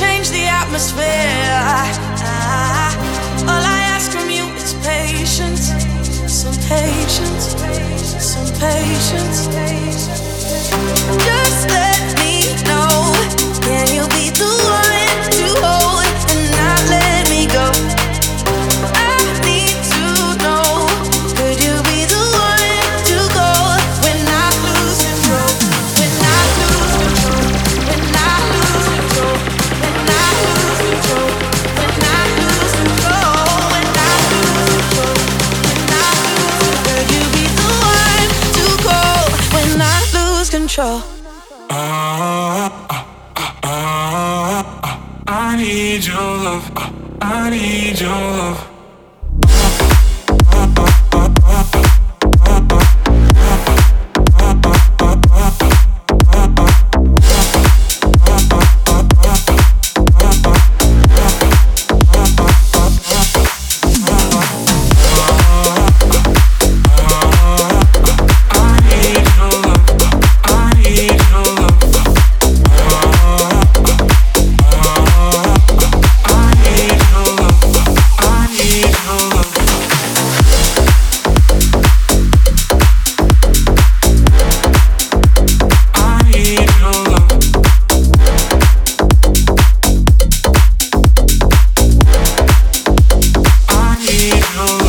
change the atmosphere. All I ask from you is patience, some patience, some patience. Just let. I need your love. I need your love. no